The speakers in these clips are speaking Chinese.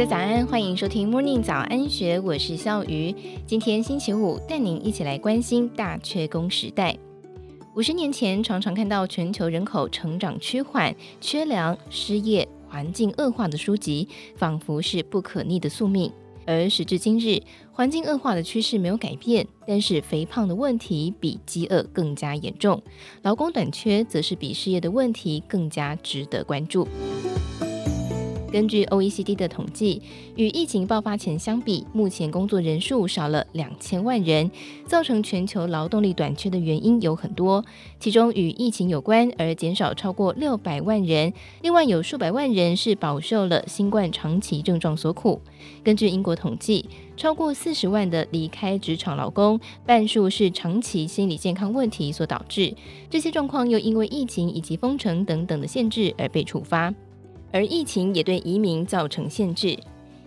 家早安，欢迎收听 Morning 早安学，我是笑鱼。今天星期五，带您一起来关心大缺工时代。五十年前，常常看到全球人口成长趋缓、缺粮、失业、环境恶化的书籍，仿佛是不可逆的宿命。而时至今日，环境恶化的趋势没有改变，但是肥胖的问题比饥饿更加严重，劳工短缺则是比失业的问题更加值得关注。根据 OECD 的统计，与疫情爆发前相比，目前工作人数少了两千万人。造成全球劳动力短缺的原因有很多，其中与疫情有关而减少超过六百万人，另外有数百万人是饱受了新冠长期症状所苦。根据英国统计，超过四十万的离开职场劳工，半数是长期心理健康问题所导致。这些状况又因为疫情以及封城等等的限制而被触发。而疫情也对移民造成限制，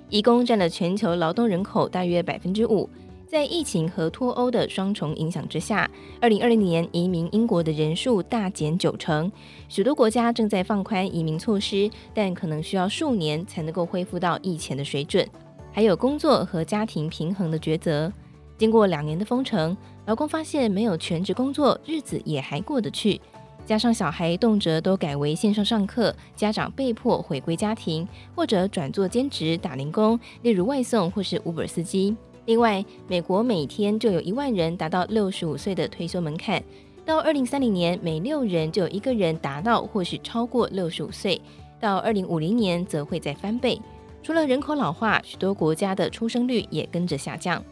移工占了全球劳动人口大约百分之五。在疫情和脱欧的双重影响之下，二零二零年移民英国的人数大减九成。许多国家正在放宽移民措施，但可能需要数年才能够恢复到以前的水准。还有工作和家庭平衡的抉择。经过两年的封城，劳工发现没有全职工作，日子也还过得去。加上小孩动辄都改为线上上课，家长被迫回归家庭，或者转做兼职打零工，例如外送或是 Uber 司机。另外，美国每天就有一万人达到六十五岁的退休门槛，到二零三零年，每六人就有一个人达到或是超过六十五岁，到二零五零年则会再翻倍。除了人口老化，许多国家的出生率也跟着下降。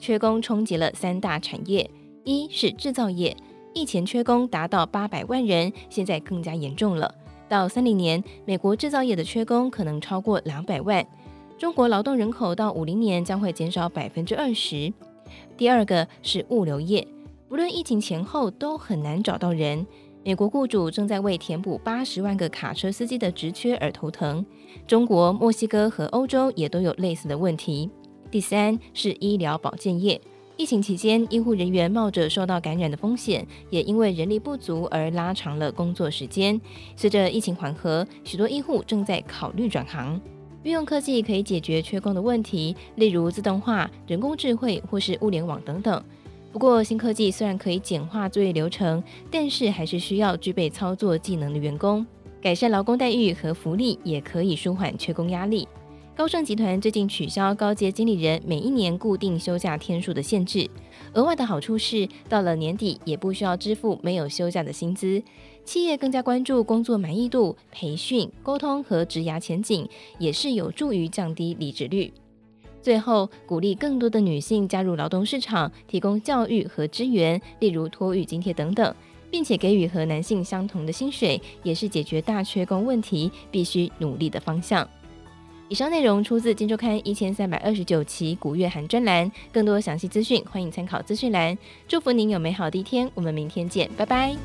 缺工冲击了三大产业，一是制造业。疫情缺工达到八百万人，现在更加严重了。到三零年，美国制造业的缺工可能超过两百万。中国劳动人口到五零年将会减少百分之二十。第二个是物流业，不论疫情前后都很难找到人。美国雇主正在为填补八十万个卡车司机的职缺而头疼。中国、墨西哥和欧洲也都有类似的问题。第三是医疗保健业。疫情期间，医护人员冒着受到感染的风险，也因为人力不足而拉长了工作时间。随着疫情缓和，许多医护正在考虑转行。运用科技可以解决缺工的问题，例如自动化、人工智慧或是物联网等等。不过，新科技虽然可以简化作业流程，但是还是需要具备操作技能的员工。改善劳工待遇和福利，也可以舒缓缺工压力。高盛集团最近取消高阶经理人每一年固定休假天数的限制，额外的好处是，到了年底也不需要支付没有休假的薪资。企业更加关注工作满意度、培训、沟通和职涯前景，也是有助于降低离职率。最后，鼓励更多的女性加入劳动市场，提供教育和支援，例如托育津贴等等，并且给予和男性相同的薪水，也是解决大缺工问题必须努力的方向。以上内容出自《金周刊》一千三百二十九期古月寒专栏，更多详细资讯欢迎参考资讯栏。祝福您有美好的一天，我们明天见，拜拜。